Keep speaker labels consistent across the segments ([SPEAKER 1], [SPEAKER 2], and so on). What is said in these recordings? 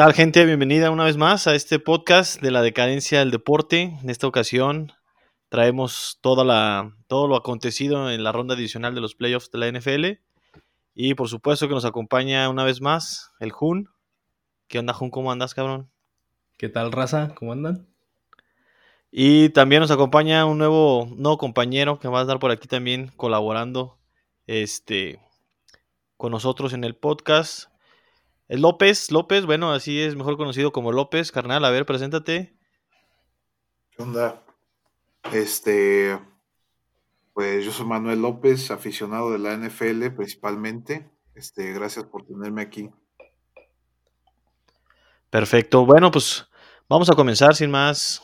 [SPEAKER 1] ¿Qué tal, gente? Bienvenida una vez más a este podcast de la decadencia del deporte. En esta ocasión traemos toda la, todo lo acontecido en la ronda adicional de los playoffs de la NFL. Y por supuesto que nos acompaña una vez más el Jun. ¿Qué onda, Jun? ¿Cómo andas, cabrón?
[SPEAKER 2] ¿Qué tal, raza? ¿Cómo andan?
[SPEAKER 1] Y también nos acompaña un nuevo, nuevo compañero que va a estar por aquí también colaborando este, con nosotros en el podcast. López, López, bueno, así es mejor conocido como López, carnal. A ver, preséntate.
[SPEAKER 3] ¿Qué onda? Este, pues yo soy Manuel López, aficionado de la NFL principalmente. Este, gracias por tenerme aquí.
[SPEAKER 1] Perfecto. Bueno, pues vamos a comenzar sin más,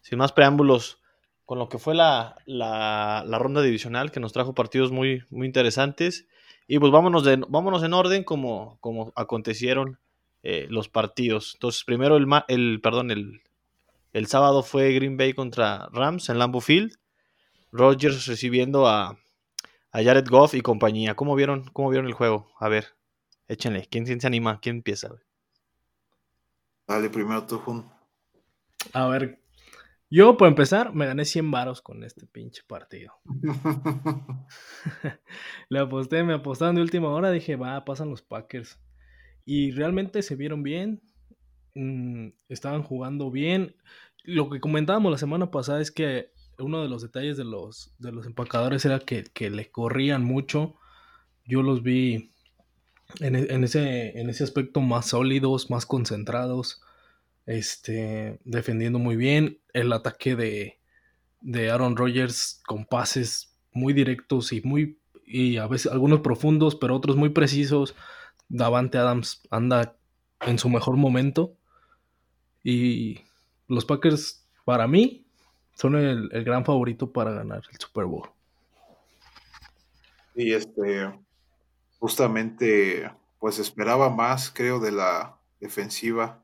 [SPEAKER 1] sin más preámbulos con lo que fue la, la, la ronda divisional que nos trajo partidos muy, muy interesantes. Y pues vámonos, de, vámonos en orden como, como acontecieron eh, los partidos. Entonces, primero el, el, perdón, el, el sábado fue Green Bay contra Rams en Lambeau Field. Rodgers recibiendo a, a Jared Goff y compañía. ¿Cómo vieron, ¿Cómo vieron el juego? A ver, échenle. ¿Quién, quién se anima? ¿Quién empieza?
[SPEAKER 3] Dale, primero tú, Jun.
[SPEAKER 2] A ver, yo, por empezar, me gané 100 varos con este pinche partido. Le aposté, me apostaron de última hora, dije, va, pasan los Packers. Y realmente se vieron bien, mmm, estaban jugando bien. Lo que comentábamos la semana pasada es que uno de los detalles de los, de los empacadores era que, que le corrían mucho. Yo los vi en, en, ese, en ese aspecto más sólidos, más concentrados este, defendiendo muy bien. El ataque de, de Aaron Rodgers con pases muy directos y muy y a veces algunos profundos, pero otros muy precisos. Davante Adams anda en su mejor momento. Y los Packers, para mí, son el, el gran favorito para ganar el Super Bowl.
[SPEAKER 3] Y este, justamente, pues esperaba más, creo, de la defensiva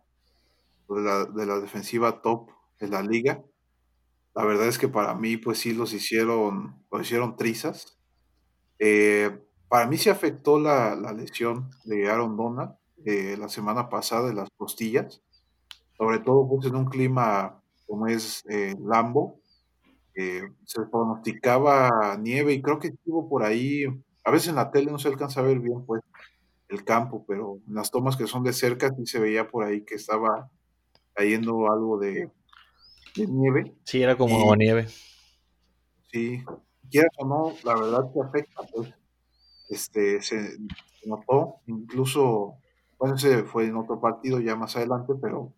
[SPEAKER 3] de la, de la defensiva top de la liga. La verdad es que para mí, pues sí los hicieron, los hicieron trizas. Eh, para mí se afectó la, la, lesión de Aaron Donald eh, la semana pasada de las costillas, sobre todo pues, en un clima como es eh, Lambo. se pronosticaba nieve y creo que estuvo por ahí, a veces en la tele no se alcanza a ver bien pues el campo, pero en las tomas que son de cerca sí se veía por ahí que estaba cayendo algo de, de nieve.
[SPEAKER 1] Sí, era como
[SPEAKER 3] y,
[SPEAKER 1] nieve.
[SPEAKER 3] Sí, quieras o no, la verdad que afecta, pues, este, se, se notó, incluso, bueno, ese fue en otro partido ya más adelante, pero,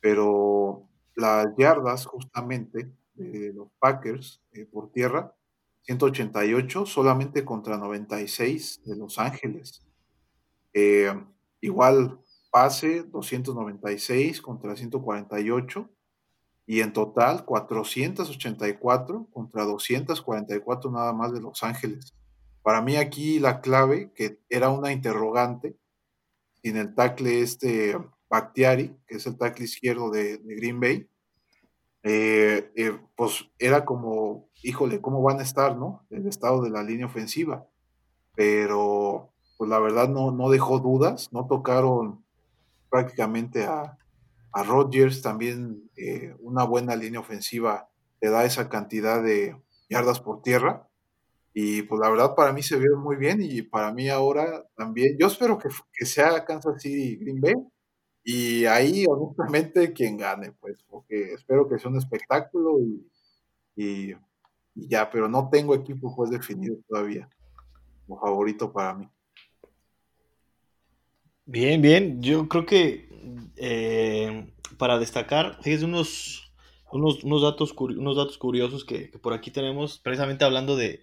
[SPEAKER 3] pero las yardas justamente de los Packers eh, por tierra, 188 solamente contra 96 de Los Ángeles. Eh, igual pase 296 contra 148 y en total 484 contra 244 nada más de Los Ángeles. Para mí aquí la clave, que era una interrogante, sin el tackle este Bactiari, que es el tackle izquierdo de, Green Bay, eh, eh, pues era como, híjole, ¿cómo van a estar, no? El estado de la línea ofensiva. Pero, pues la verdad no, no dejó dudas, no tocaron prácticamente a, a Rodgers, también eh, una buena línea ofensiva te da esa cantidad de yardas por tierra. Y pues la verdad para mí se vio muy bien y para mí ahora también, yo espero que, que sea Kansas City Green Bay y ahí honestamente quien gane, pues, porque espero que sea un espectáculo y, y, y ya, pero no tengo equipo pues definido todavía como favorito para mí.
[SPEAKER 1] Bien, bien. Yo creo que eh, para destacar, fíjense unos, unos, unos, datos, unos datos curiosos que, por aquí tenemos, precisamente hablando de,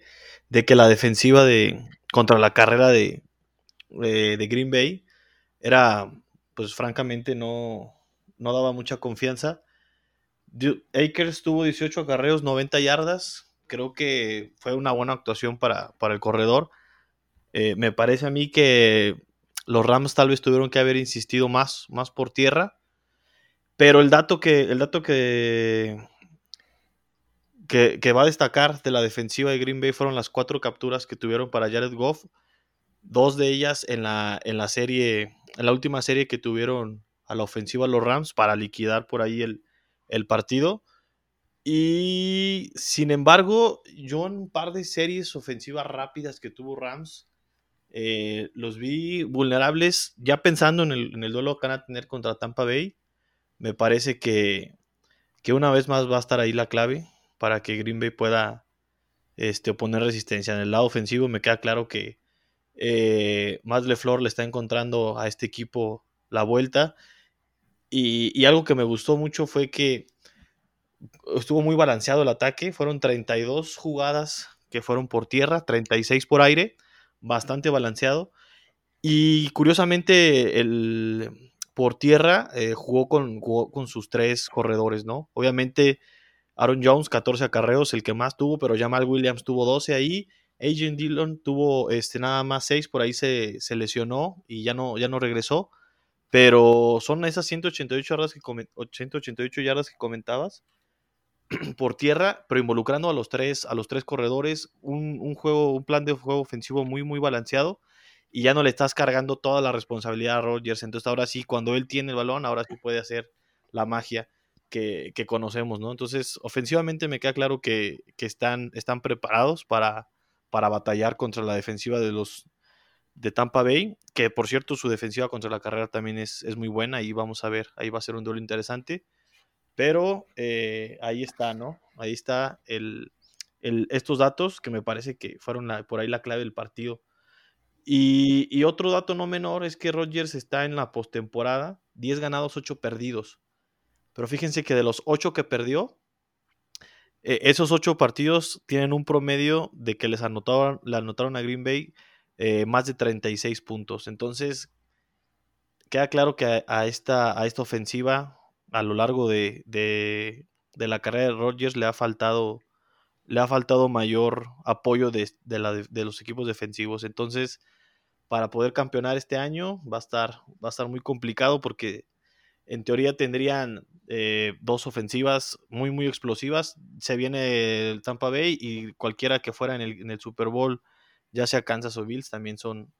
[SPEAKER 1] de, que la defensiva de contra la carrera de, de, de Green Bay era, pues francamente, no, no daba mucha confianza. Akers tuvo 18 acarreos, 90 yardas. Creo que fue una buena actuación para, para el corredor. Eh, me parece a mí que los Rams tal vez tuvieron que haber insistido más, más por tierra. Pero el dato que, el dato que, que, va a destacar de la defensiva de Green Bay fueron las cuatro capturas que tuvieron para Jared Goff. dos de ellas en la, en la serie, en la última serie que tuvieron a la ofensiva los Rams para liquidar por ahí el, el partido. Y sin embargo, yo en un par de series ofensivas rápidas que tuvo Rams, eh, los vi vulnerables, ya pensando en el, duelo que van a tener contra Tampa Bay. Me parece que, que, una vez más va a estar ahí la clave para que Green Bay pueda este, oponer resistencia. En el lado ofensivo me queda claro que eh, Matt le está encontrando a este equipo la vuelta. Y, y, algo que me gustó mucho fue que estuvo muy balanceado el ataque. Fueron 32 jugadas que fueron por tierra, 36 por aire bastante balanceado. Y curiosamente, el, por tierra eh, jugó, con, con, sus tres corredores, ¿no? Obviamente, Aaron Jones, 14 acarreos, el que más tuvo, pero Jamal Williams tuvo 12 ahí. Agent Dillon tuvo este, nada más 6, por ahí se, se, lesionó y ya no, ya no regresó. Pero son esas 188 yardas que, 188 yardas que comentabas por tierra, pero involucrando a los tres, a los tres corredores, un, un, juego, un plan de juego ofensivo muy, muy balanceado, y ya no le estás cargando toda la responsabilidad a Rodgers. Entonces ahora sí, cuando él tiene el balón, ahora sí puede hacer la magia que, que conocemos, ¿no? Entonces, ofensivamente me queda claro que, que están, están preparados para, para batallar contra la defensiva de los de Tampa Bay, que por cierto su defensiva contra la carrera también es, es muy buena, y vamos a ver, ahí va a ser un duelo interesante. Pero eh, ahí está, ¿no? Ahí está el, estos datos que me parece que fueron por ahí la clave del partido. Y, y, otro dato no menor es que Rodgers está en la postemporada, 10 ganados, 8 perdidos. Pero fíjense que de los 8 que perdió, eh, esos 8 partidos tienen un promedio de que les le anotaron a Green Bay eh, más de 36 puntos. Entonces, queda claro que a, esta, a esta ofensiva a lo largo de, de, la carrera de Rodgers le ha faltado le ha faltado mayor apoyo de, de, los equipos defensivos. Entonces, para poder campeonar este año va a estar, va a estar muy complicado porque en teoría tendrían eh, dos ofensivas muy, muy explosivas. Se viene el Tampa Bay y cualquiera que fuera en el, en el Super Bowl, ya sea Kansas o Bills, también son,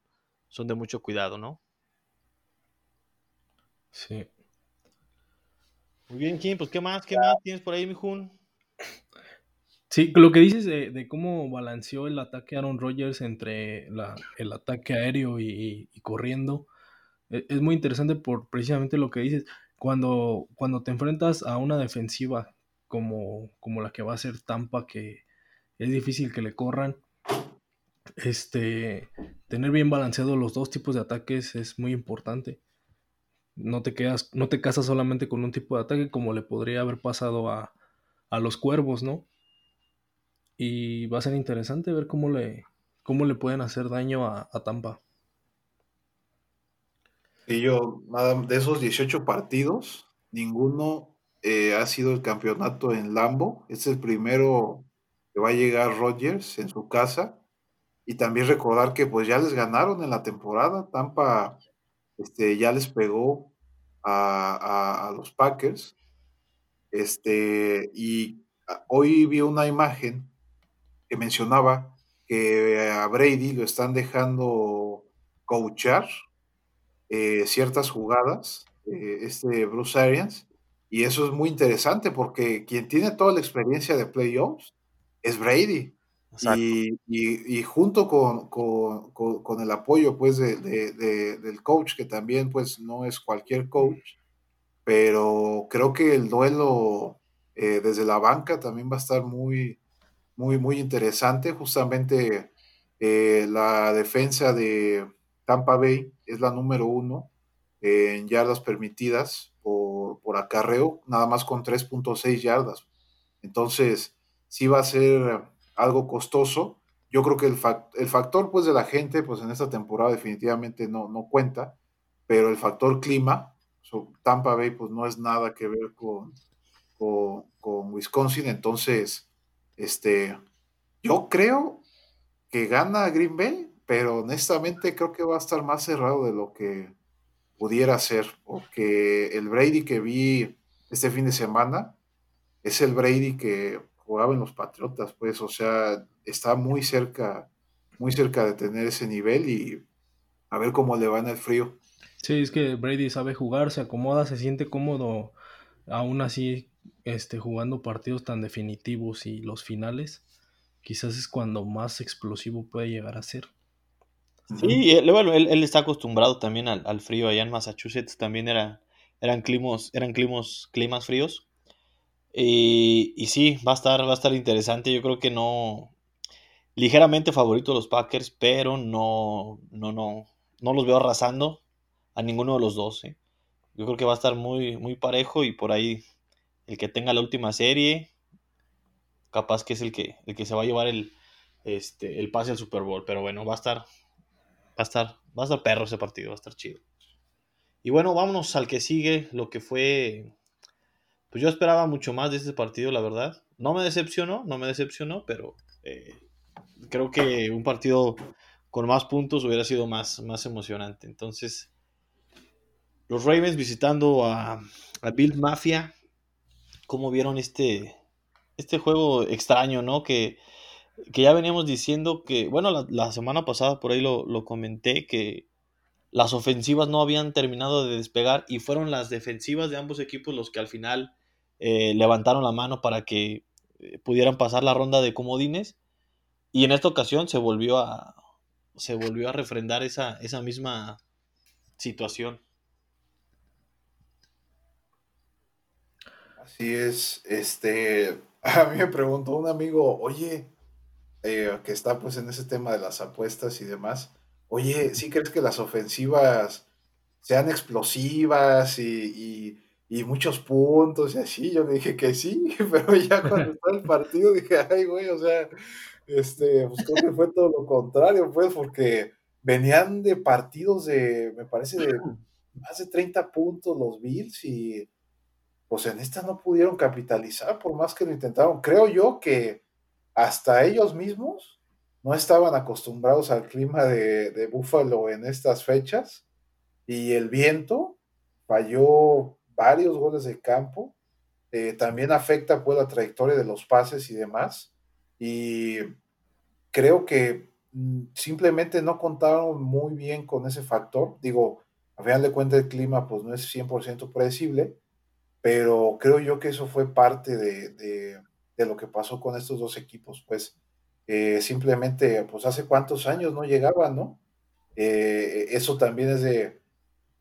[SPEAKER 1] son de mucho cuidado, ¿no?
[SPEAKER 2] Sí.
[SPEAKER 1] Muy bien, Kim, pues ¿qué más? ¿Qué más tienes por ahí, mijun?
[SPEAKER 2] Sí, lo que dices de, de, cómo balanceó el ataque Aaron Rodgers entre la, el ataque aéreo y, y, corriendo, e, es muy interesante por precisamente lo que dices. Cuando, cuando te enfrentas a una defensiva como, como la que va a ser Tampa, que es difícil que le corran, este, tener bien balanceados los dos tipos de ataques es muy importante no te quedas, no te casas solamente con un tipo de ataque como le podría haber pasado a, a los cuervos, ¿no? Y va a ser interesante ver cómo le, cómo le pueden hacer daño a, a Tampa.
[SPEAKER 3] Y yo, nada, de esos 18 partidos, ninguno eh, ha sido el campeonato en Lambo. Es el primero que va a llegar Rodgers en su casa. Y también recordar que pues ya les ganaron en la temporada. Tampa este, ya les pegó a, a, los Packers. Este, y hoy vi una imagen que mencionaba que a Brady lo están dejando coachar eh, ciertas jugadas, eh, este Bruce Arians, y eso es muy interesante porque quien tiene toda la experiencia de playoffs es Brady. Y, y, y, junto con, con, con, el apoyo pues de, de, de, del coach, que también pues no es cualquier coach, pero creo que el duelo eh, desde la banca también va a estar muy, muy, muy interesante. Justamente eh, la defensa de Tampa Bay es la número uno en yardas permitidas por, por acarreo, nada más con 3.6 yardas. Entonces, sí va a ser algo costoso. Yo creo que el, el, factor pues, de la gente pues, en esta temporada definitivamente no, no cuenta, pero el factor clima, so, Tampa Bay pues, no es nada que ver con, con, con, Wisconsin, entonces este, yo creo que gana Green Bay, pero honestamente creo que va a estar más cerrado de lo que pudiera ser, porque el Brady que vi este fin de semana es el Brady que jugaba en los Patriotas, pues, o sea, está muy cerca, muy cerca de tener ese nivel y a ver cómo le va en el frío.
[SPEAKER 2] Sí, es que Brady sabe jugar, se acomoda, se siente cómodo, aún así este, jugando partidos tan definitivos y los finales, quizás es cuando más explosivo puede llegar a ser.
[SPEAKER 1] Sí, bueno, él, está acostumbrado también al, frío allá en Massachusetts, también era, eran, climas, eran climas, climas fríos. Y, sí, va a, estar, va a estar interesante, yo creo que no, ligeramente favorito los Packers, pero no, no, no, no los veo arrasando a ninguno de los dos. ¿eh? Yo creo que va a estar muy, muy parejo y por ahí el que tenga la última serie, capaz que es el que, el que se va a llevar el, este, el pase al Super Bowl. Pero bueno, va a estar, va a estar, va a estar perro ese partido, va a estar chido. Y bueno, vámonos al que sigue, lo que fue. Pues yo esperaba mucho más de este partido, la verdad. No me decepcionó, no me decepcionó, pero eh, creo que un partido con más puntos hubiera sido más, más emocionante. Entonces, los Ravens visitando a, a Bill Mafia, ¿cómo vieron este, este juego extraño, no? Que, ya veníamos diciendo que, bueno, la, semana pasada por ahí lo, comenté, que las ofensivas no habían terminado de despegar y fueron las defensivas de ambos equipos los que al final eh, levantaron la mano para que eh, pudieran pasar la ronda de comodines. Y en esta ocasión se volvió a, se volvió a refrendar esa, esa misma situación.
[SPEAKER 3] Así es, este, a mí me preguntó un amigo, oye, eh, que está pues en ese tema de las apuestas y demás, oye, ¿sí crees que las ofensivas sean explosivas y, y, muchos puntos y así? Yo le dije que sí, pero ya cuando está el partido dije, ay, güey, o sea, este, pues creo que fue todo lo contrario, pues, porque venían de partidos de, me parece, de más de 30 puntos los Bills y pues en esta no pudieron capitalizar por más que lo intentaron. Creo yo que hasta ellos mismos no estaban acostumbrados al clima de, de Búfalo en estas fechas y el viento falló varios goles de campo. Eh, también afecta pues la trayectoria de los pases y demás. Y creo que mm, simplemente no contaron muy bien con ese factor. Digo, a final de cuentas el clima pues no es 100% predecible, pero creo yo que eso fue parte de, lo que pasó con estos dos equipos, pues eh, simplemente, pues hace cuántos años no llegaban, ¿no? Eh, eso también es de,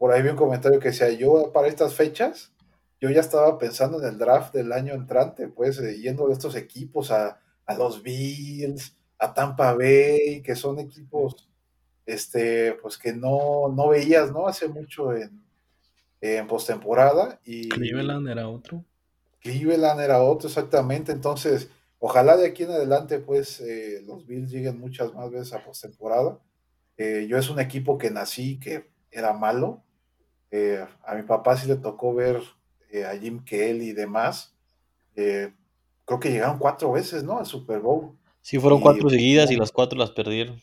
[SPEAKER 3] por ahí vi un comentario que decía, yo para estas fechas, yo ya estaba pensando en el draft del año entrante, pues eh, yendo de estos equipos a, a los Bills, a Tampa Bay, que son equipos, este, pues que no, no veías, ¿no? Hace mucho en, en postemporada. Y
[SPEAKER 2] Cleveland era otro.
[SPEAKER 3] Cleveland era otro, exactamente. Entonces, ojalá de aquí en adelante, pues, eh, los Bills lleguen muchas más veces a postemporada. Eh, yo es un equipo que nací que era malo. Eh, a mi papá sí le tocó ver a Jim Kelly y demás. creo que llegaron cuatro veces, ¿no? Al Super Bowl.
[SPEAKER 1] Sí, fueron cuatro seguidas y las cuatro las perdieron.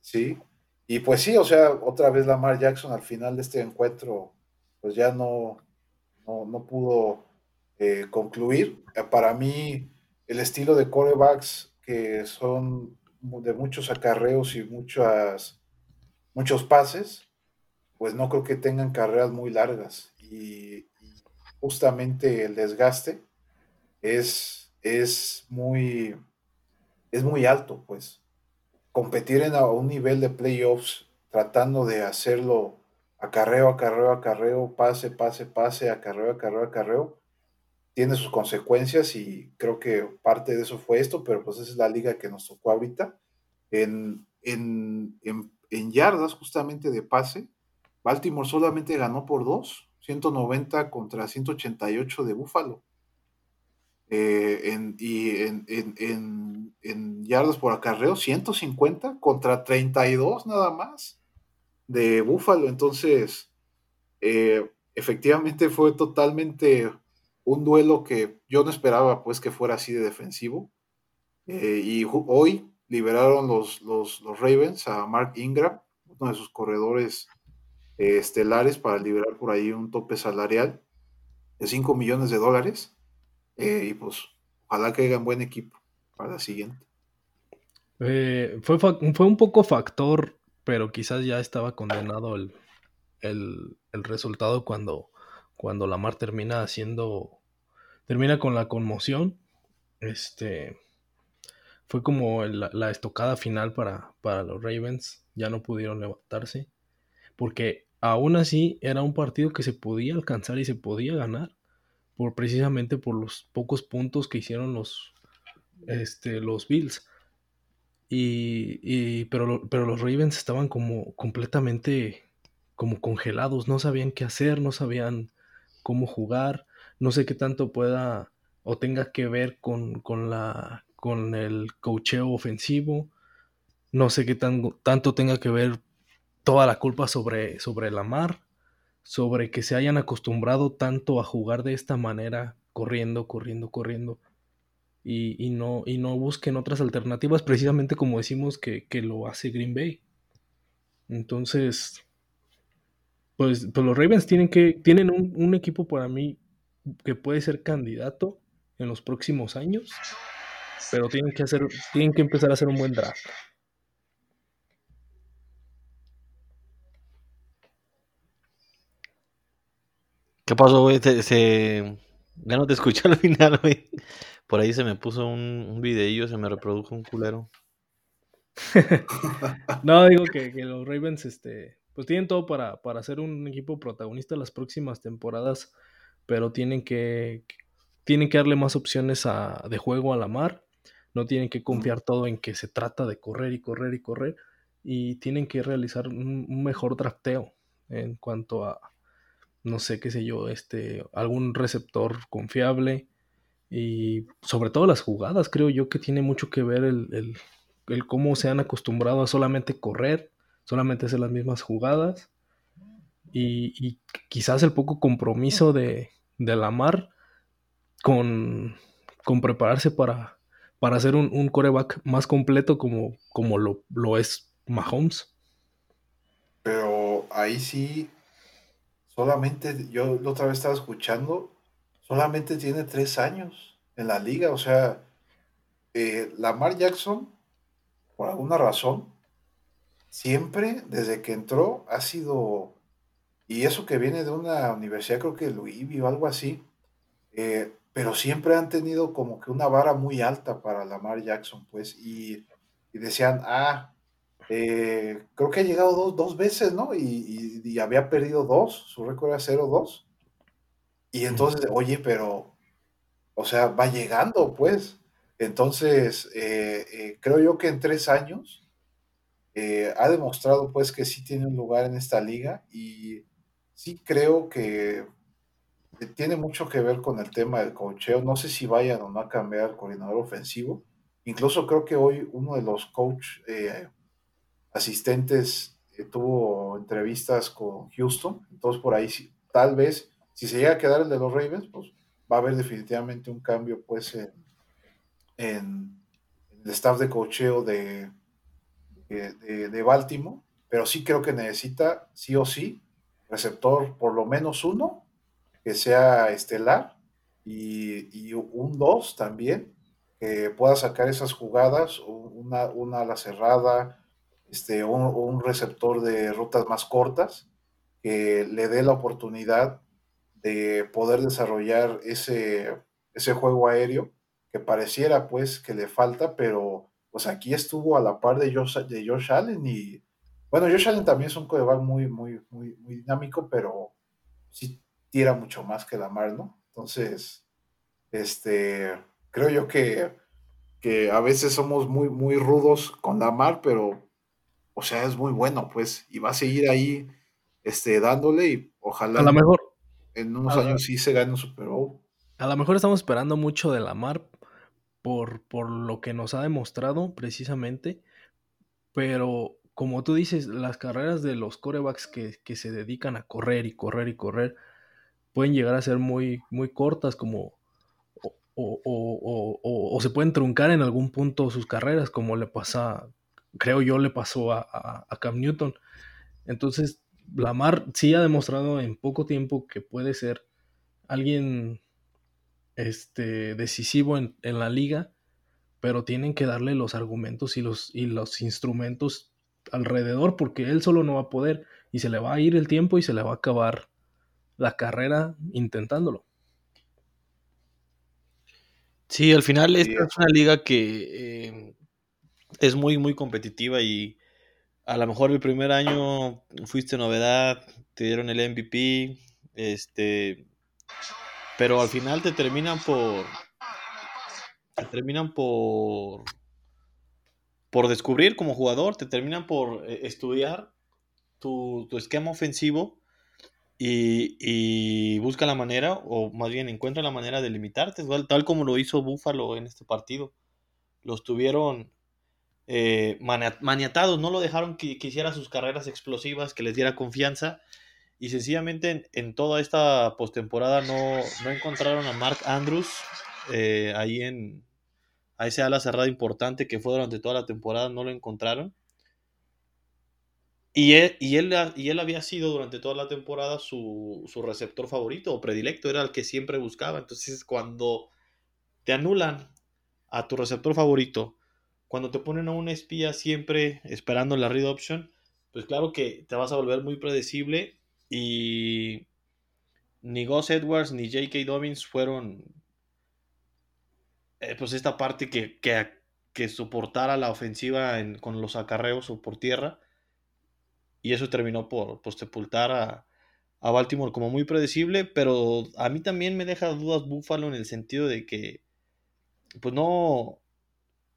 [SPEAKER 3] sí. Y pues sí, o sea, otra vez Lamar Jackson al final de este encuentro, pues ya no, no, pudo eh, concluir. Eh, para mí, el estilo de corebacks que son de muchos acarreos y muchas, muchos pases, pues no creo que tengan carreras muy largas. Y, justamente el desgaste es, es, muy, es muy alto, pues competir en a un nivel de playoffs tratando de hacerlo acarreo, acarreo, acarreo, pase, pase, pase, acarreo, acarreo, acarreo, tiene sus consecuencias y creo que parte de eso fue esto, pero pues esa es la liga que nos tocó ahorita. En, en, en, yardas justamente de pase, Baltimore solamente ganó por dos, 190 contra 188 de Búfalo. Eh, en, y en, en, yardas por acarreo, 150 contra 32 nada más de Búfalo. Entonces, eh, efectivamente fue totalmente un duelo que yo no esperaba pues que fuera así de defensivo. Eh, y hoy liberaron los, los, los, Ravens a Mark Ingram, uno de sus corredores estelares, para liberar por ahí un tope salarial de 5 millones de dólares. Eh, y pues, ojalá que hagan buen equipo para la siguiente.
[SPEAKER 2] Eh, fue, fue un poco factor pero quizás ya estaba condenado el, el, el resultado cuando, cuando Lamar termina haciendo, termina con la conmoción. Este, fue como la estocada final para, para los Ravens, ya no pudieron levantarse, porque aún así era un partido que se podía alcanzar y se podía ganar, por, precisamente por los pocos puntos que hicieron los, este, los Bills. Y, pero, pero los Ravens estaban como completamente como congelados, no sabían qué hacer, no sabían cómo jugar, no sé qué tanto pueda o tenga que ver con, con la, con el cocheo ofensivo, no sé qué tan, tanto tenga que ver toda la culpa sobre, sobre la mar, sobre que se hayan acostumbrado tanto a jugar de esta manera, corriendo, corriendo, corriendo, y, no, y no busquen otras alternativas, precisamente como decimos que, lo hace Green Bay. Entonces, pues, pues, los Ravens tienen que, tienen un, equipo para mí que puede ser candidato en los próximos años, pero tienen que hacer, tienen que empezar a hacer un buen draft.
[SPEAKER 1] ¿Qué pasó, güey? Se, Ya no te escuché al final, güey. Por ahí se me puso un, un videillo, se me reprodujo un culero.
[SPEAKER 2] no, digo que, los Ravens, este, pues tienen todo para, para ser un equipo protagonista las próximas temporadas, pero tienen que, tienen que darle más opciones a, de juego a la mar. No tienen que confiar todo en que se trata de correr y correr y correr. Y tienen que realizar un mejor drafteo en cuanto a, no sé, qué sé yo, este, algún receptor confiable y sobre todo las jugadas, creo yo que tiene mucho que ver el, cómo se han acostumbrado a solamente correr, solamente hacer las mismas jugadas y, quizás el poco compromiso de, de Lamar con, con prepararse para, para hacer un, un, coreback más completo como, como lo, lo es Mahomes.
[SPEAKER 3] Pero ahí sí solamente, yo la otra vez estaba escuchando, solamente tiene tres años en la liga. O sea, eh, Lamar Jackson, por alguna razón, siempre, desde que entró, ha sido, y eso que viene de una universidad, creo que Louisville o algo así, eh, pero siempre han tenido como que una vara muy alta para Lamar Jackson, pues, y, y decían, ah, eh, creo que ha llegado dos, veces, ¿no? Y, había perdido dos, su récord era 0-2. Y entonces, oye, pero, o sea, va llegando, pues. Entonces, eh, eh, creo yo que en tres años ha demostrado, pues, que sí tiene un lugar en esta liga y sí creo que tiene mucho que ver con el tema del cocheo. No sé si vayan o no a cambiar el coordinador ofensivo. Incluso creo que hoy uno de los coach asistentes, eh, tuvo entrevistas con Houston, entonces por ahí tal vez, si se llega a quedar el de los Ravens, pues va a haber definitivamente un cambio pues en, el staff de cocheo de, de, Baltimore, pero sí creo que necesita sí o sí receptor por lo menos uno que sea estelar y, y un dos también que pueda sacar esas jugadas, una, una a la cerrada, este, un, receptor de rutas más cortas que le dé la oportunidad de poder desarrollar ese, ese juego aéreo que pareciera pues que le falta, pero pues aquí estuvo a la par de Josh, de Allen y bueno, Josh Allen también es un coreback muy, muy, muy, muy dinámico, pero sí tira mucho más que Lamar, ¿no? Entonces, este, creo yo que, que a veces somos muy, muy rudos con Lamar, pero o sea, es muy bueno, pues, y va a seguir ahí este, dándole y ojalá
[SPEAKER 2] a lo mejor,
[SPEAKER 3] en unos años sí se gane un Super Bowl.
[SPEAKER 2] A lo mejor estamos esperando mucho de Lamar por, por lo que nos ha demostrado precisamente, pero como tú dices, las carreras de los corebacks que, que, se dedican a correr y correr y correr pueden llegar a ser muy, muy cortas como... O, o, o, o, se pueden truncar en algún punto sus carreras, como le pasa creo yo, le pasó a, Cam Newton. Entonces, Lamar sí ha demostrado en poco tiempo que puede ser alguien este, decisivo en, la liga, pero tienen que darle los argumentos y los, y los instrumentos alrededor porque él solo no va a poder y se le va a ir el tiempo y se le va a acabar la carrera intentándolo.
[SPEAKER 1] Sí, al final esta es una liga que eh, es muy, muy competitiva y a lo mejor el primer año fuiste novedad, te dieron el MVP, este, pero al final te terminan por, te terminan por, por descubrir como jugador, te terminan por eh, estudiar tu, esquema ofensivo y, y, busca la manera, o más bien encuentra la manera de limitarte, tal, como lo hizo Buffalo en este partido. Los tuvieron eh, maniatados, no lo dejaron que, hiciera sus carreras explosivas, que les diera confianza. Y sencillamente en, toda esta postemporada no, no encontraron a Mark Andrews eh, ahí en a ese ala cerrada importante que fue durante toda la temporada, no lo encontraron. Y él, y él, y él había sido durante toda la temporada su, su receptor favorito o predilecto, era el que siempre buscaba. Entonces, cuando te anulan a tu receptor favorito, cuando te ponen a un espía siempre esperando la read option, pues claro que te vas a volver muy predecible y ni Gus Edwards ni J.K. Dobbins fueron eh, pues esta parte que, que, soportara la ofensiva con los acarreos o por tierra y eso terminó por, sepultar a, a, Baltimore como muy predecible, pero a mí también me deja dudas Buffalo en el sentido de que pues no,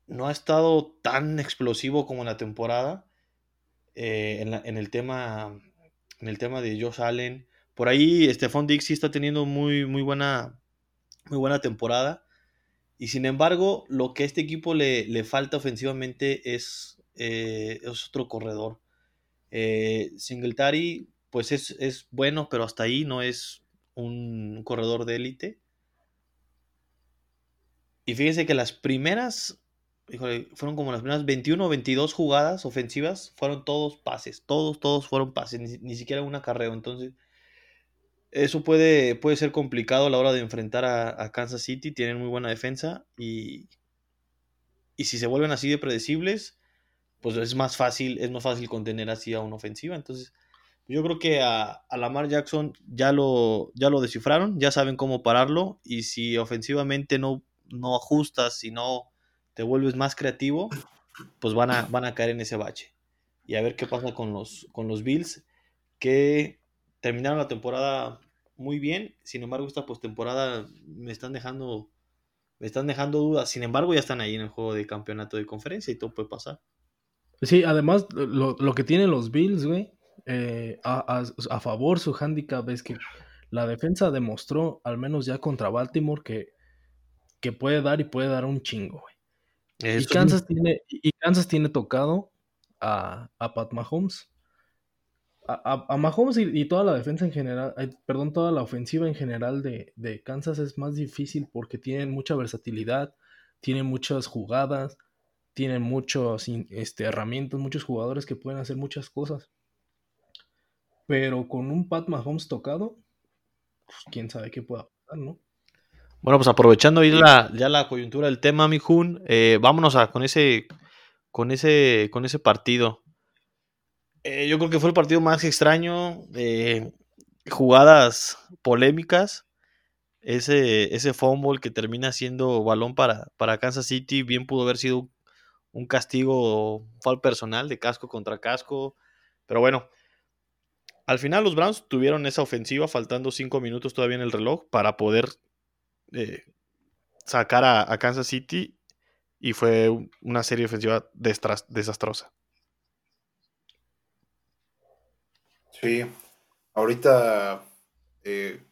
[SPEAKER 1] no ha estado tan explosivo como en la temporada. Eh, en, el tema, en el tema de Josh Allen. Por ahí Stephon Dix sí está teniendo muy, muy, buena, muy buena temporada. Y sin embargo, lo que a este equipo le, le falta ofensivamente es, eh, es otro corredor. Eh, Singletary, pues es, es, bueno, pero hasta ahí no es un corredor de élite. Y fíjense que las primeras fueron como las primeras 21 o 22 jugadas ofensivas, fueron todos pases, todos, todos fueron pases, ni, siquiera un acarreo. Entonces, eso puede, puede ser complicado a la hora de enfrentar a, Kansas City, tienen muy buena defensa y, y si se vuelven así de predecibles, pues es más fácil, es más fácil contener así a una ofensiva. Entonces, yo creo que a, a, Lamar Jackson ya lo, ya lo descifraron, ya saben cómo pararlo y si ofensivamente no, no ajustas, si no te vuelves más creativo, pues van a, van a caer en ese bache. Y a ver qué pasa con los, con los Bills, que terminaron la temporada muy bien, sin embargo esta postemporada me están dejando me están dejando dudas, sin embargo ya están ahí en el juego de campeonato de conferencia y todo puede pasar.
[SPEAKER 2] Sí, además lo, que tienen los Bills, güey, eh, a, a, favor su handicap es que la defensa demostró, al menos ya contra Baltimore, que, que puede dar y puede dar un chingo, güey. Y Kansas, tiene, y Kansas tiene tocado a, a Pat Mahomes. A, a, Mahomes y, toda la defensa en general, perdón, toda la ofensiva en general de, de, Kansas es más difícil porque tienen mucha versatilidad, tienen muchas jugadas, tienen muchas este, herramientas, muchos jugadores que pueden hacer muchas cosas. Pero con un Pat Mahomes tocado, pues, quién sabe qué pueda pasar, ¿no?
[SPEAKER 1] Bueno, pues aprovechando la, ya la coyuntura del tema, mi eh, vámonos a, con, ese, con, ese, con ese partido. Eh, yo creo que fue el partido más extraño, eh, jugadas polémicas. Ese, ese fumble que termina siendo balón para, para Kansas City, bien pudo haber sido un castigo foul personal de casco contra casco. Pero bueno, al final los Browns tuvieron esa ofensiva, faltando cinco minutos todavía en el reloj, para poder eh, sacar a, Kansas City y fue una serie ofensiva desastrosa.
[SPEAKER 3] Sí, ahorita, eh,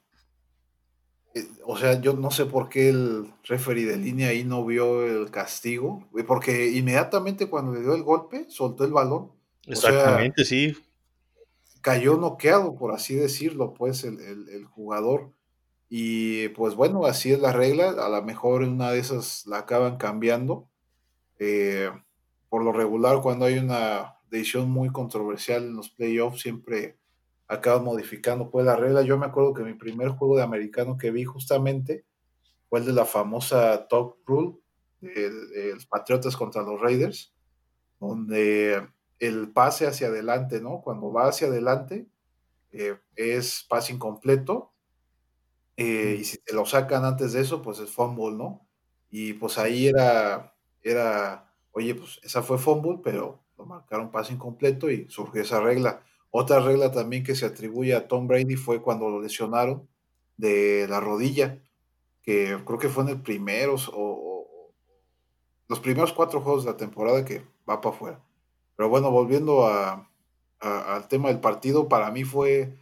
[SPEAKER 3] eh, o sea, yo no sé por qué el referee de línea ahí no vio el castigo, porque inmediatamente cuando le dio el golpe, soltó el balón.
[SPEAKER 1] Exactamente, sí.
[SPEAKER 3] Cayó noqueado, por así decirlo, pues el jugador. Y pues bueno, así es la regla. A lo mejor una de esas la acaban cambiando. Eh, por lo regular, cuando hay una decisión muy controversial en los playoffs, siempre acaban modificando pues la regla. Yo me acuerdo que mi primer juego de americano que vi justamente fue el de la famosa Talk Rule los Patriotas contra los Raiders, donde el pase hacia adelante, ¿no? Cuando va hacia adelante, eh, es pase incompleto. Eh, y si te lo sacan antes de eso, pues es fumble, ¿no? Y pues ahí era, era, oye, pues esa fue fumble, pero lo marcaron pase incompleto y surgió esa regla. Otra regla también que se atribuye a Tom Brady fue cuando lo lesionaron de la rodilla, que creo que fue en el primero o, los primeros cuatro juegos de la temporada que va para afuera. Pero bueno, volviendo al tema del partido, para mí fue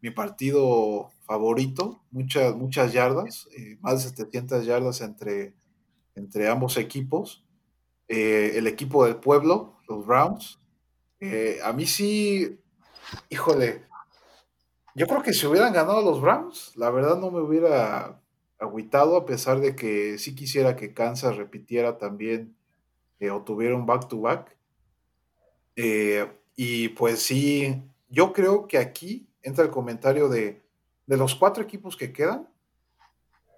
[SPEAKER 3] mi partido favorito, muchas, muchas yardas, eh, más de 700 yardas entre, entre ambos equipos. Eh, el equipo del pueblo, los Browns, eh, a mí sí, híjole, yo creo que si hubieran ganado los Browns, la verdad no me hubiera agüitado, a pesar de que sí quisiera que Kansas repitiera también o tuviera un back-to-back. y pues sí, yo creo que aquí entra el comentario de, de los cuatro equipos que quedan,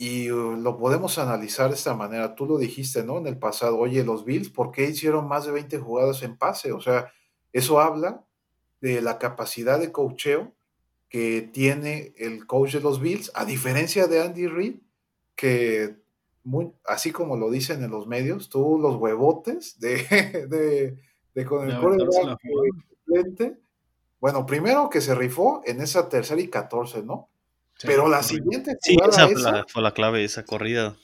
[SPEAKER 3] y uh, lo podemos analizar de esta manera. Tú lo dijiste, ¿no? En el pasado, oye, los Bills, ¿por qué hicieron más de 20 jugadas en pase? O sea, eso habla de la capacidad de coacheo que tiene el coach de los Bills, a diferencia de Andy Reid, que muy, así como lo dicen en los medios, tuvo los huevotes de, de, con el frente. Bueno, primero que se rifó en esa tercera y 14, ¿no? Pero la siguiente
[SPEAKER 1] sí, esa, fue, la, clave, esa corrida.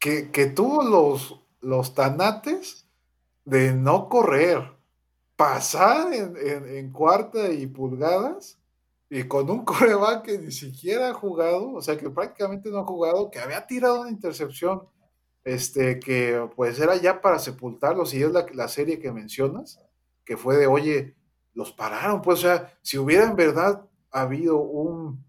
[SPEAKER 3] Que, tuvo los, los tanates de no correr, pasar en, cuarta y pulgadas, y con un coreback que ni siquiera ha jugado, o sea que prácticamente no ha jugado, que había tirado una intercepción, este, que pues era ya para sepultarlo, si es la, la serie que mencionas, que fue de, oye, los pararon, pues, o sea, si hubiera en verdad habido un,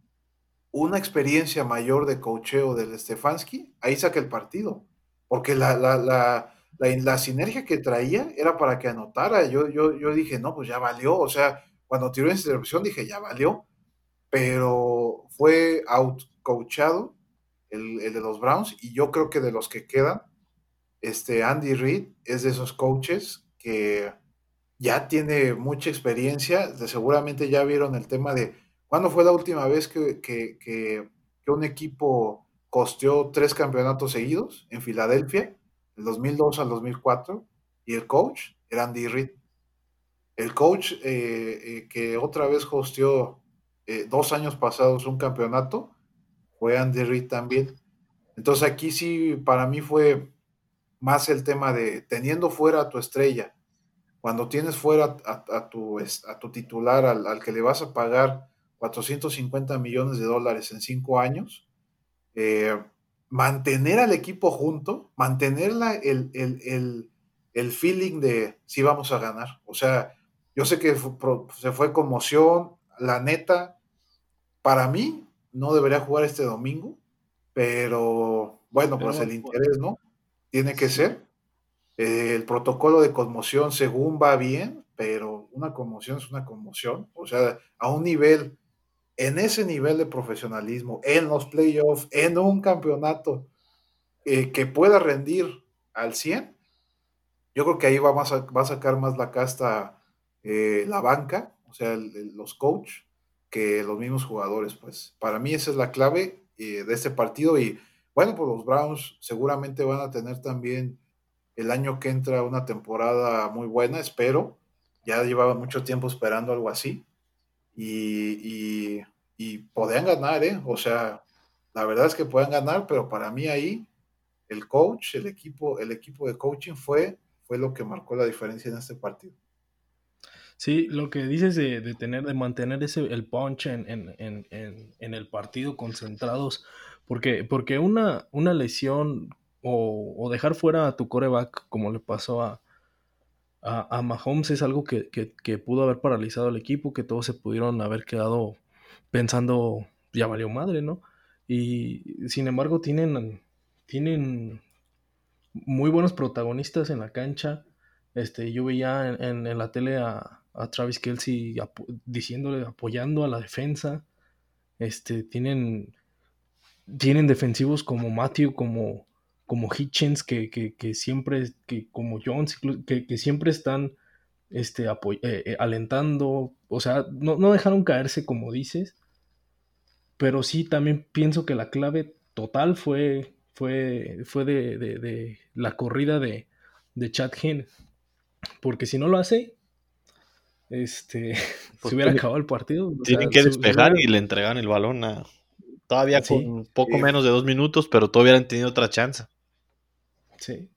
[SPEAKER 3] una experiencia mayor de cocheo del Stefanski, ahí saca el partido. Porque la, la, la, la, sinergia que traía era para que anotara. Yo, yo, yo dije, no, pues ya valió. O sea, cuando tiró esa interrupción dije, ya valió. Pero fue out coachado el, el, de los Browns y yo creo que de los que quedan, este Andy Reid es de esos coaches que ya tiene mucha experiencia. De, seguramente ya vieron el tema de ¿Cuándo fue la última vez que, un equipo costeó tres campeonatos seguidos en Filadelfia? Del 2002 al 2004. Y el coach era Andy Reid. El coach eh, eh, que otra vez hosteó eh, dos años pasados un campeonato fue Andy Reid también. Entonces aquí sí, para mí fue más el tema de teniendo fuera a tu estrella, cuando tienes fuera a, tu, a tu, titular, al, que le vas a pagar 450 millones de dólares en cinco años, eh, mantener al equipo junto, mantener el, el, feeling de si vamos a ganar. O sea, yo sé que se fue conmoción, la neta, para mí no debería jugar este domingo, pero bueno, pues el interés, ¿no? Tiene que ser. Eh, el protocolo de conmoción, según va bien, pero una conmoción es una conmoción, o sea, a un nivel en ese nivel de profesionalismo, en los playoffs, en un campeonato eh, que pueda rendir al 100, yo creo que ahí va, a, va a sacar más la casta eh, la banca, o sea, los coach, que los mismos jugadores. Pues para mí esa es la clave de este partido y bueno, pues los Browns seguramente van a tener también el año que entra una temporada muy buena, espero. Ya llevaba mucho tiempo esperando algo así y, y, podían ganar, ¿eh? O sea, la verdad es que pueden ganar, pero para mí ahí el coach, el equipo, el equipo de coaching fue, fue lo que marcó la diferencia en este partido.
[SPEAKER 2] Sí, lo que dices de, de tener, de mantener ese el punch en, en, en, en, el partido concentrados, porque, porque una, una lesión o, dejar fuera a tu coreback, como le pasó a, a, Mahomes es algo que, pudo haber paralizado al equipo, que todos se pudieron haber quedado pensando, ya valió madre, ¿no? Y sin embargo tienen, tienen muy buenos protagonistas en la cancha. Este, yo veía en, en, la tele a, Travis Kelsey diciéndole, apoyando a la defensa. Este, tienen, tienen defensivos como Matthew, como, como Hitchens, que, siempre, que como Jones, que, siempre están este, eh, eh, alentando, o sea, no, no dejaron caerse como dices, pero sí también pienso que la clave total fue, fue, fue de, la corrida de, de Chad Hen. Porque si no lo hace, este, se hubiera acabado el partido.
[SPEAKER 1] Tienen que despejar y le entregan el balón a, todavía con poco menos de dos minutos, pero todavía hubieran tenido otra chance.
[SPEAKER 3] Sí.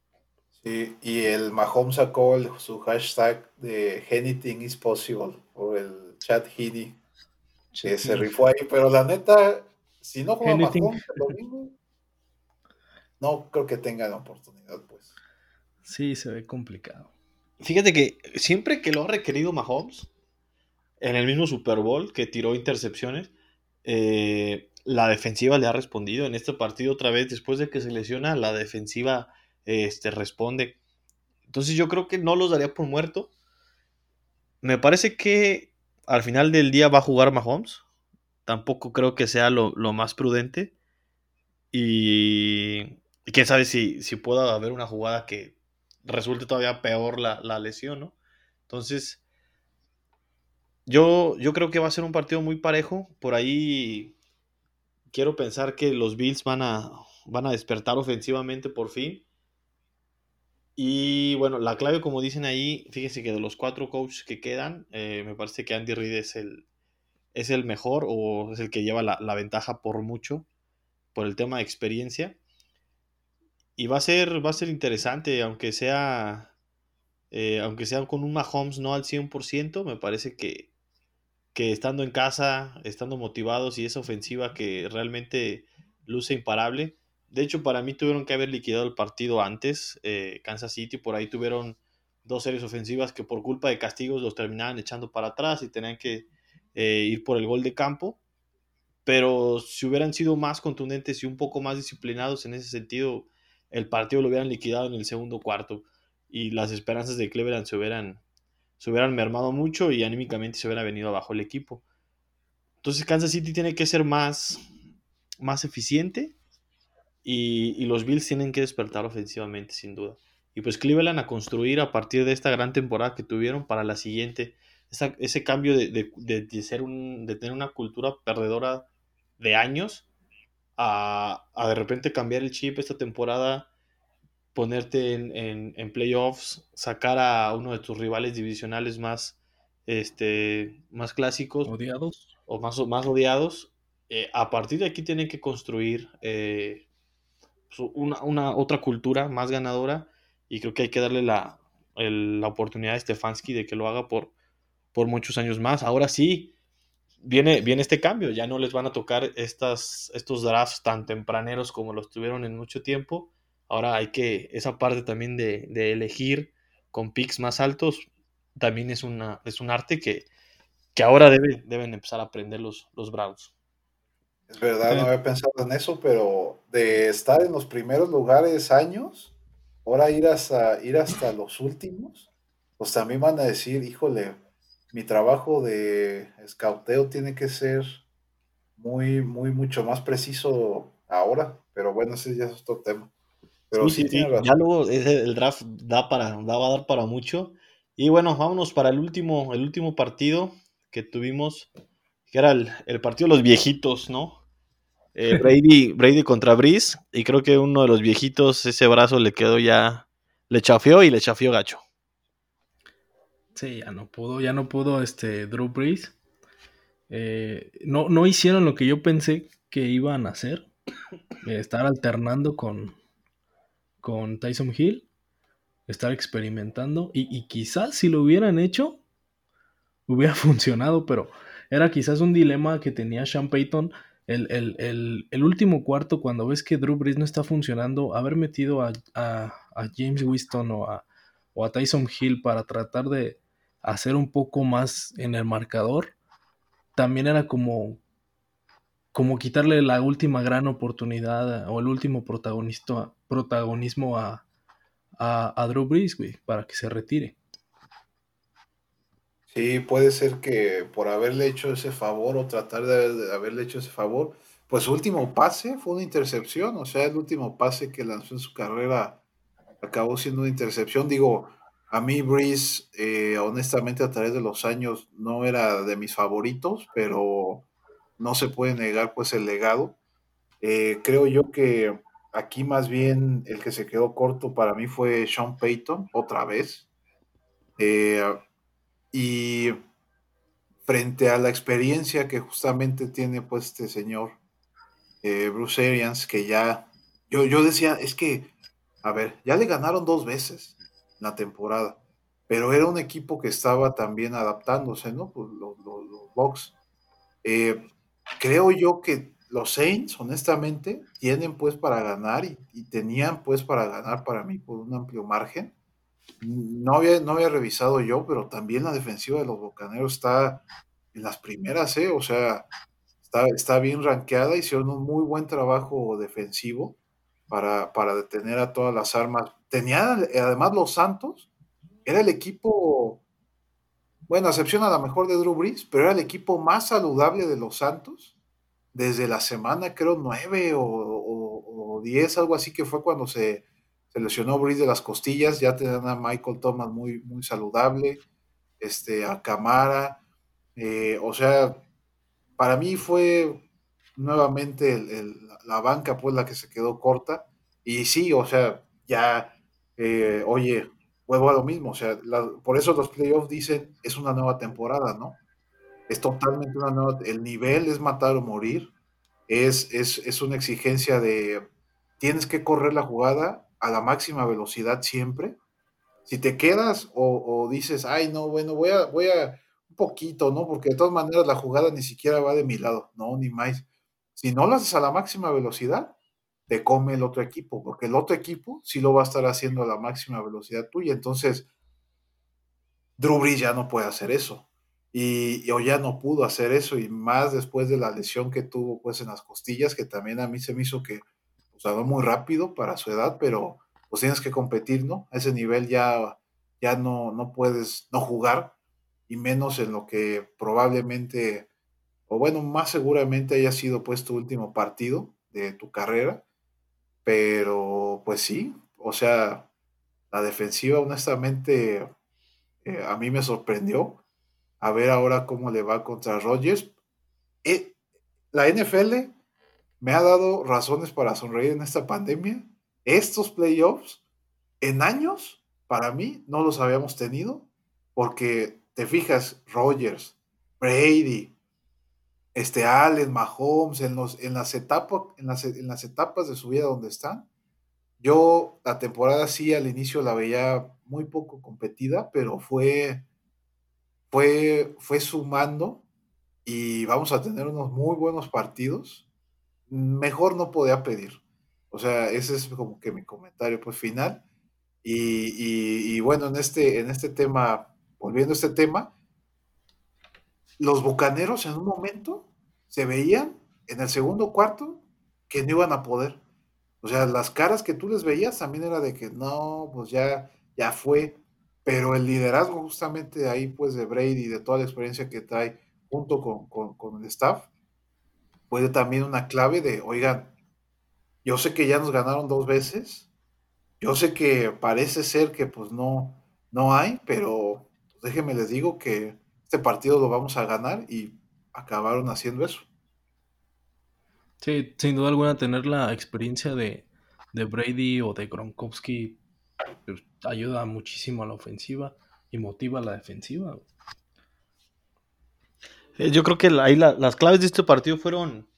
[SPEAKER 3] Sí, y el Mahomes sacó su hashtag de Anything is possible, o el chat Heedy, que se rifó ahí, pero la neta, si no juega Mahomes el domingo, no creo que tengan oportunidad, pues.
[SPEAKER 2] Sí, se ve complicado.
[SPEAKER 1] Fíjate que siempre que lo ha requerido Mahomes, en el mismo Super Bowl que tiró intercepciones, eh, la defensiva le ha respondido. En este partido otra vez, después de que se lesiona, la defensiva este, responde. Entonces yo creo que no los daría por muerto. Me parece que al final del día va a jugar Mahomes. Tampoco creo que sea lo, más prudente. Y, quién sabe si, si pueda haber una jugada que resulte todavía peor la, lesión, ¿no? Entonces, yo, yo creo que va a ser un partido muy parejo. Por ahí quiero pensar que los Bills van a, van a despertar ofensivamente por fin. Y bueno, la clave, como dicen ahí, fíjense que de los cuatro coaches que quedan, eh, me parece que Andy Reid es el, es el mejor o es el que lleva la, ventaja por mucho, por el tema de experiencia. Y va a ser, va a ser interesante, aunque sea, eh, aunque sea con un Mahomes no al 100%, me parece que, que estando en casa, estando motivados y esa ofensiva que realmente luce imparable, de hecho, para mí tuvieron que haber liquidado el partido antes. Eh, Kansas City por ahí tuvieron dos series ofensivas que por culpa de castigos los terminaban echando para atrás y tenían que eh, ir por el gol de campo. Pero si hubieran sido más contundentes y un poco más disciplinados en ese sentido, el partido lo hubieran liquidado en el segundo cuarto y las esperanzas de Cleveland se hubieran, se hubieran mermado mucho y anímicamente se hubiera venido abajo el equipo. Entonces Kansas City tiene que ser más, más eficiente y, los Bills tienen que despertar ofensivamente, sin duda. Y pues Cleveland a construir a partir de esta gran temporada que tuvieron para la siguiente. ese cambio de, ser un, de tener una cultura perdedora de años a, de repente cambiar el chip esta temporada, ponerte en, playoffs, sacar a uno de tus rivales divisionales más, este, más clásicos.
[SPEAKER 2] Odiados.
[SPEAKER 1] O más, más odiados. Eh, a partir de aquí tienen que construir eh, una, otra cultura más ganadora y creo que hay que darle la, la oportunidad a Stefanski de que lo haga por, por muchos años más. Ahora sí, viene, viene este cambio, ya no les van a tocar estas, estos drafts tan tempraneros como los tuvieron en mucho tiempo. Ahora hay que, esa parte también de, elegir con picks más altos, también es, una, es un arte que, que ahora deben empezar a aprender los, los Browns.
[SPEAKER 3] Es verdad, no había pensado en eso, pero de estar en los primeros lugares años, ahora ir hasta, ir hasta los últimos, pues también van a decir, híjole, mi trabajo de escauteo tiene que ser muy, muy, mucho más preciso ahora, pero bueno, ese ya es otro tema. Pero
[SPEAKER 1] sí, sí, ya luego el draft da para, da, va a dar para mucho. Y bueno, vámonos para el último, el último partido que tuvimos, que era el, el partido de los viejitos, ¿no? Eh, Brady, contra Brice. Y creo que uno de los viejitos, ese brazo le quedó ya. Le chafió y le chafió gacho.
[SPEAKER 2] Sí, ya no pudo, ya no pudo este Drew Brees. Eh, no, no hicieron lo que yo pensé que iban a hacer. Eh, estar alternando con, con Tyson Hill. Estar experimentando. Y, y quizás si lo hubieran hecho, hubiera funcionado, pero era quizás un dilema que tenía Sean Payton el, último cuarto, cuando ves que Drew Brees no está funcionando, haber metido a, James Winston o a, o a Tyson Hill para tratar de hacer un poco más en el marcador, también era como, como quitarle la última gran oportunidad o el último protagonismo a, a, Drew Brees, para que se retire.
[SPEAKER 3] Sí, puede ser que por haberle hecho ese favor o tratar de, haberle hecho ese favor, pues su último pase fue una intercepción, o sea, el último pase que lanzó en su carrera acabó siendo una intercepción. Digo, A mí Breeze, eh, honestamente, a través de los años no era de mis favoritos, pero no se puede negar pues el legado. Eh, creo yo que aquí más bien el que se quedó corto para mí fue Sean Payton, otra vez. Eh, y frente a la experiencia que justamente tiene pues este señor Bruce Arians, que ya, yo, yo decía, es que, a ver, ya le ganaron dos veces la temporada. Pero era un equipo que estaba también adaptándose, ¿no? Pues los, los, Bucks. Eh, creo yo que los Saints, honestamente, tienen pues para ganar y, tenían pues para ganar para mí por un amplio margen. No había, no había revisado yo, pero también la defensiva de los Bocaneros está en las primeras, ¿eh? O sea, está, está bien rankeada, hicieron un muy buen trabajo defensivo para, para detener a todas las armas Tenían además los Santos, era el equipo, bueno, excepción a la mejor de Drew Brees, pero era el equipo más saludable de los Santos desde la semana, creo, nueve o, diez, algo así que fue cuando se, se lesionó Brees de las costillas, ya tenían a Michael Thomas muy, muy saludable, este, a Camara, eh, o sea, para mí fue nuevamente la banca pues la que se quedó corta, y sí, o sea, ya eh, oye, vuelvo a lo mismo, o sea, por eso los playoffs dicen es una nueva temporada, ¿no? Es totalmente una nueva, el nivel es matar o morir, es, es, una exigencia de tienes que correr la jugada a la máxima velocidad siempre. Si te quedas o, dices, ay, no, bueno, voy a, voy a un poquito, ¿no? Porque de todas maneras la jugada ni siquiera va de mi lado, no, ni más. Si no lo haces a la máxima velocidad, te come el otro equipo, porque el otro equipo sí lo va a estar haciendo a la máxima velocidad tuya. Entonces, Drew ya no puede hacer eso. Y, o ya no pudo hacer eso, y más después de la lesión que tuvo pues en las costillas, que también a mí se me hizo que muy rápido para su edad, pero pues tienes que competir, ¿no? A ese nivel ya, ya no, no puedes no jugar, y menos en lo que probablemente, o bueno, más seguramente haya sido pues tu último partido de tu carrera pero, pues sí, o sea, la defensiva, honestamente, eh, a mí me sorprendió. A ver ahora cómo le va contra Rodgers. Eh, la NFL me ha dado razones para sonreír en esta pandemia. Estos playoffs, en años, para mí, no los habíamos tenido, porque te fijas, Rodgers, Brady, este Allen, Mahomes, en, los, en, las etapas, en, las, en las etapas de su vida donde están. Yo la temporada sí al inicio la veía muy poco competida, pero fue, fue, fue sumando y vamos a tener unos muy buenos partidos. Mejor no podía pedir. O sea, ese es como que mi comentario pues final. Y, y bueno, en este, en este tema, volviendo a este tema, los bucaneros en un momento se veían en el segundo cuarto que no iban a poder. O sea, las caras que tú les veías también era de que no, pues ya, ya fue. Pero el liderazgo justamente ahí, pues, de Brady, de toda la experiencia que trae junto con, el staff, fue también una clave de, oigan, yo sé que ya nos ganaron dos veces, yo sé que parece ser que pues no, no hay, pero déjenme les digo que este partido lo vamos a ganar y acabaron haciendo eso.
[SPEAKER 2] Sí, sin duda alguna tener la experiencia de, Brady o de Gronkowski pues, ayuda muchísimo a la ofensiva y motiva a la defensiva.
[SPEAKER 1] Eh, yo creo que ahí las claves de este partido fueron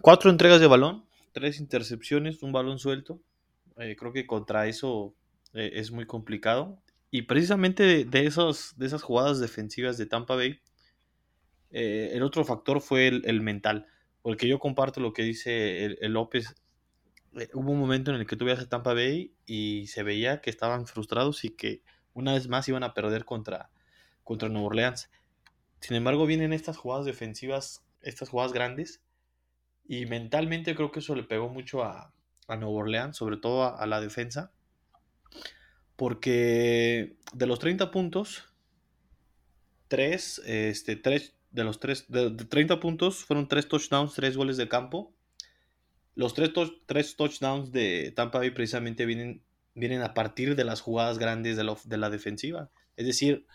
[SPEAKER 1] cuatro entregas de balón, tres intercepciones, un balón suelto. Eh, creo que contra eso eh, es muy complicado. Y precisamente de, esos, de esas jugadas defensivas de Tampa Bay, el otro factor fue el, mental. Porque yo comparto lo que dice el, López. Hubo un momento en el que tuve a Tampa Bay y se veía que estaban frustrados y que una vez más iban a perder contra, contra Nueva Orleans. Sin embargo, vienen estas jugadas defensivas, estas jugadas grandes. Y mentalmente creo que eso le pegó mucho a, a Nueva Orleans, sobre todo a la defensa porque de los 30 puntos, 3, este, 3 de los 3, de, 30 puntos fueron 3 touchdowns, 3 goles de campo. Los 3, touchdowns de Tampa Bay precisamente vienen vienen a partir de las jugadas grandes de de la defensiva. Es decir,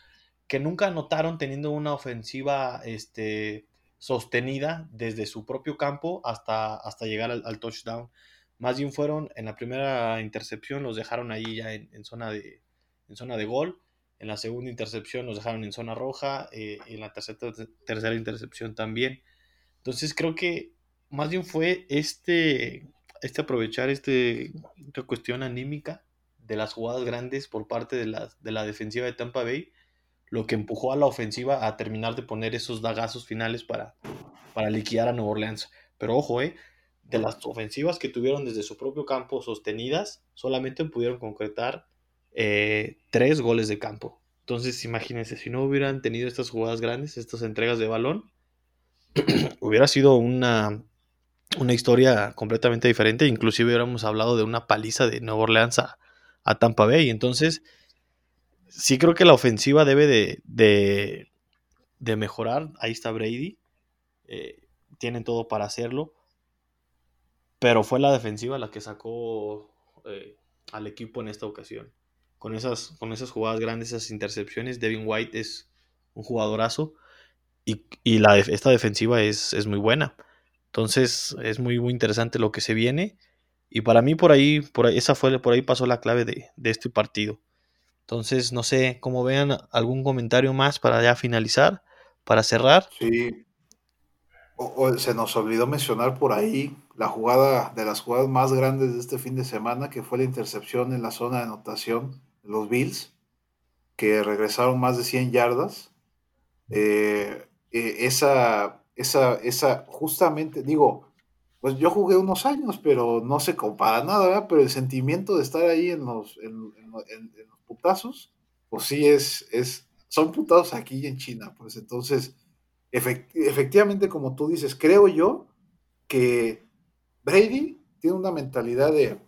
[SPEAKER 1] que nunca anotaron teniendo una ofensiva este, sostenida desde su propio campo hasta, llegar al, touchdown. Más bien fueron en la primera intercepción, los dejaron ahí ya en, zona, de, en zona de gol. En la segunda intercepción los dejaron en zona roja. Eh, en la tercera, intercepción también. Entonces creo que más bien fue este, este aprovechar este, esta cuestión anímica de las jugadas grandes por parte de la defensiva de Tampa Bay, lo que empujó a la ofensiva a terminar de poner esos dagazos finales para, para liquidar a Nueva Orleans. Pero ojo, eh, de las ofensivas que tuvieron desde su propio campo sostenidas, solamente pudieron concretar eh, tres goles de campo. Entonces, imagínense, si no hubieran tenido estas jugadas grandes, estas entregas de balón, hubiera sido una, una historia completamente diferente. Inclusive hubiéramos hablado de una paliza de Nueva Orleans a, Tampa Bay. Entonces, sí creo que la ofensiva debe de, de, mejorar. Ahí está Brady. Eh, tienen todo para hacerlo. Pero fue la defensiva la que sacó eh, al equipo en esta ocasión. Con esas, con esas jugadas grandes, esas intercepciones, Devin White es un jugadorazo. Y, la, esta defensiva es, es muy buena. Entonces es muy, muy interesante lo que se viene. Y para mí por ahí, por ahí, esa fue, por ahí pasó la clave de, este partido. Entonces, no sé, cómo vean algún comentario más para ya finalizar, para cerrar.
[SPEAKER 3] Sí. se nos olvidó mencionar por ahí la jugada de las jugadas más grandes de este fin de semana, que fue la intercepción en la zona de anotación los Bills, que regresaron más de 100 yardas. Eh, eh, esa esa, esa, justamente, digo, pues yo jugué unos años, pero no se compara nada, ¿verdad? Pero el sentimiento de estar ahí en los, en, los putazos, pues sí es, es, son putazos aquí en China, pues entonces, efectivamente, como tú dices, creo yo que Brady tiene una mentalidad de,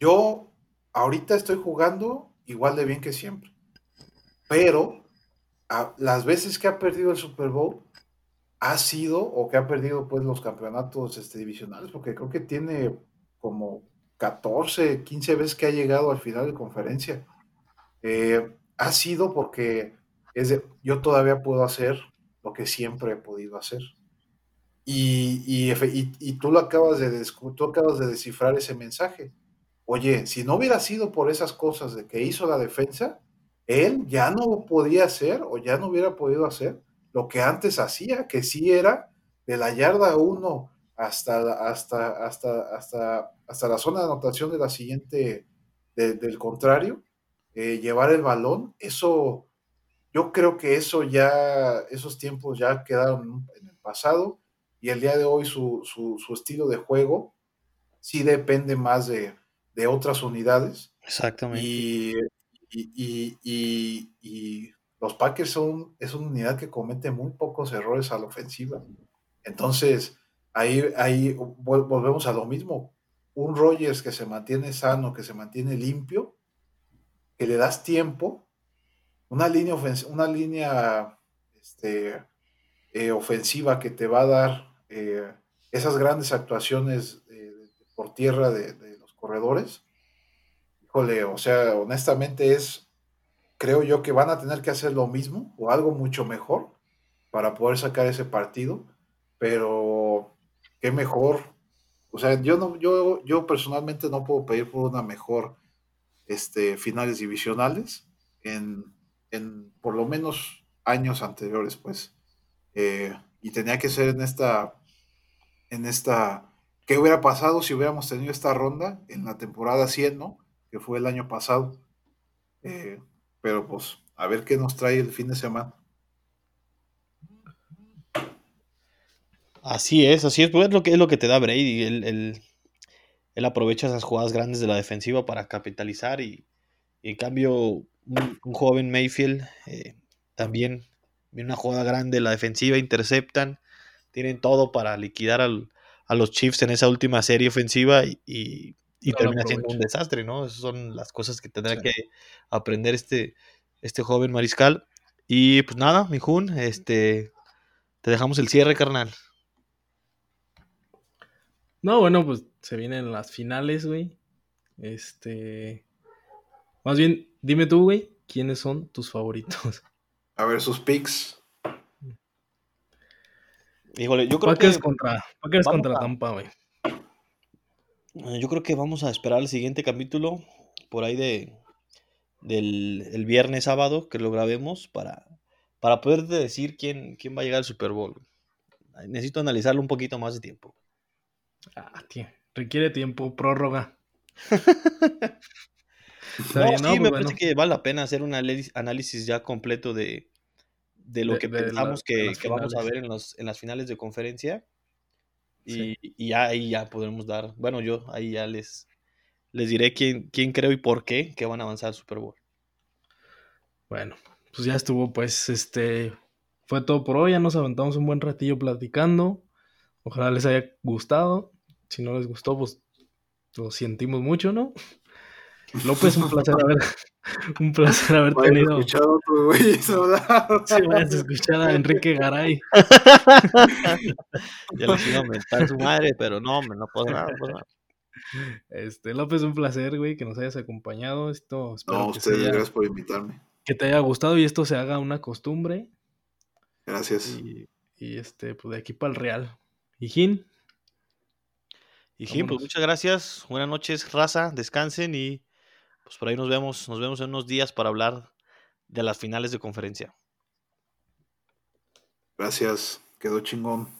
[SPEAKER 3] yo ahorita estoy jugando igual de bien que siempre, pero las veces que ha perdido el Super Bowl, ha sido o que ha perdido pues los campeonatos este, divisionales, porque creo que tiene como 14, 15 veces que ha llegado al final de conferencia. Eh, ha sido porque es de, yo todavía puedo hacer lo que siempre he podido hacer. Y, y, y, tú, lo acabas de, tú acabas de descifrar ese mensaje. Oye, si no hubiera sido por esas cosas de que hizo la defensa, él ya no podía hacer o ya no hubiera podido hacer lo que antes hacía, que sí era de la yarda 1 hasta, hasta, hasta, hasta, hasta la zona de anotación de la siguiente, del contrario, eh, llevar el balón, eso, yo creo que eso ya, esos tiempos ya quedaron en el pasado y el día de hoy su, su, estilo de juego sí depende más de, de otras unidades.
[SPEAKER 1] Exactamente.
[SPEAKER 3] Y, y, y, los Packers son, es una unidad que comete muy pocos errores a la ofensiva. Entonces, ahí, ahí volvemos a lo mismo. Un Rogers que se mantiene sano, que se mantiene limpio, que le das tiempo, una línea, una línea este, eh, ofensiva que te va a dar eh, esas grandes actuaciones por tierra de, de los corredores. Híjole, o sea, honestamente es creo yo que van a tener que hacer lo mismo o algo mucho mejor para poder sacar ese partido, pero qué mejor. O sea, yo no, yo, yo personalmente no puedo pedir por una mejor este, finales divisionales en, en por lo menos años anteriores, pues. Eh, y tenía que ser en esta, en esta, ¿qué hubiera pasado si hubiéramos tenido esta ronda en la temporada 100, ¿no? Que fue el año pasado. Eh, pero pues a ver qué nos trae el fin de semana.
[SPEAKER 1] Así es, así es, pues es lo que es lo que te da Brady. Él, él, aprovecha esas jugadas grandes de la defensiva para capitalizar y, en cambio un, joven Mayfield eh, también viene una jugada grande la defensiva, interceptan, tienen todo para liquidar a los Chiefs en esa última serie ofensiva y y termina siendo un desastre, ¿no? Esas son las cosas que tendrá que aprender este, este joven mariscal. Y pues nada, mi Jun, este, te dejamos el cierre, carnal.
[SPEAKER 2] No, bueno, pues se vienen las finales, güey. Este, Más bien, dime tú, güey, ¿quiénes son tus favoritos?
[SPEAKER 3] A ver, sus picks.
[SPEAKER 1] Híjole, yo creo
[SPEAKER 2] Packers
[SPEAKER 1] que.
[SPEAKER 2] contra, Packers
[SPEAKER 1] vamos
[SPEAKER 2] contra
[SPEAKER 1] a-
[SPEAKER 2] Tampa, güey.
[SPEAKER 1] Eh, Yo creo que vamos a esperar el siguiente capítulo por ahí de del el viernes sábado que lo grabemos para, para poderte decir quién, quién va a llegar al Super Bowl. Necesito analizarlo un poquito más de tiempo.
[SPEAKER 2] Ah, tío, requiere tiempo, prórroga.
[SPEAKER 1] No,
[SPEAKER 2] bien,
[SPEAKER 1] sí,
[SPEAKER 2] no, pues
[SPEAKER 1] me
[SPEAKER 2] bueno.
[SPEAKER 1] parece que vale la pena hacer un análisis, ya completo de, de lo
[SPEAKER 2] De-
[SPEAKER 1] que
[SPEAKER 2] de
[SPEAKER 1] pensamos que, vamos a ver en, los, en las finales de conferencia. Y,
[SPEAKER 2] Sí.
[SPEAKER 1] y ya ahí ya podremos dar, bueno, yo ahí ya les, les diré quién, quién creo y por qué que van a avanzar al Super Bowl.
[SPEAKER 2] Bueno, pues ya estuvo, pues, este, fue todo por hoy, ya nos aventamos un buen ratillo platicando, ojalá les haya gustado, si no les gustó, pues, lo sentimos mucho, ¿no? López, un placer haber, un placer haber tenido,
[SPEAKER 3] escuchar a otro güey hablar.
[SPEAKER 2] sí, vayas a escuchar a Enrique Garay,
[SPEAKER 1] Ya les iba a mentar su madre, pero no, no puedo nada, no puedo nada.
[SPEAKER 2] este, López, un placer, güey, que nos hayas acompañado, esto, espero
[SPEAKER 3] No,
[SPEAKER 2] que,
[SPEAKER 3] ustedes,
[SPEAKER 2] haya-
[SPEAKER 3] gracias por invitarme.
[SPEAKER 2] que te haya gustado y esto se haga una costumbre,
[SPEAKER 3] Gracias.
[SPEAKER 2] y, y este, pues, de aquí para el Real, y Jin,
[SPEAKER 1] Y Jim, pues muchas gracias, buenas noches, raza, descansen y pues por ahí nos vemos, nos vemos en unos días para hablar de las finales de conferencia.
[SPEAKER 3] Gracias. Quedó chingón.